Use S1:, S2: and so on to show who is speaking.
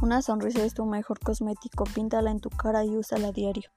S1: Una sonrisa es tu mejor cosmético, píntala en tu cara y úsala a diario.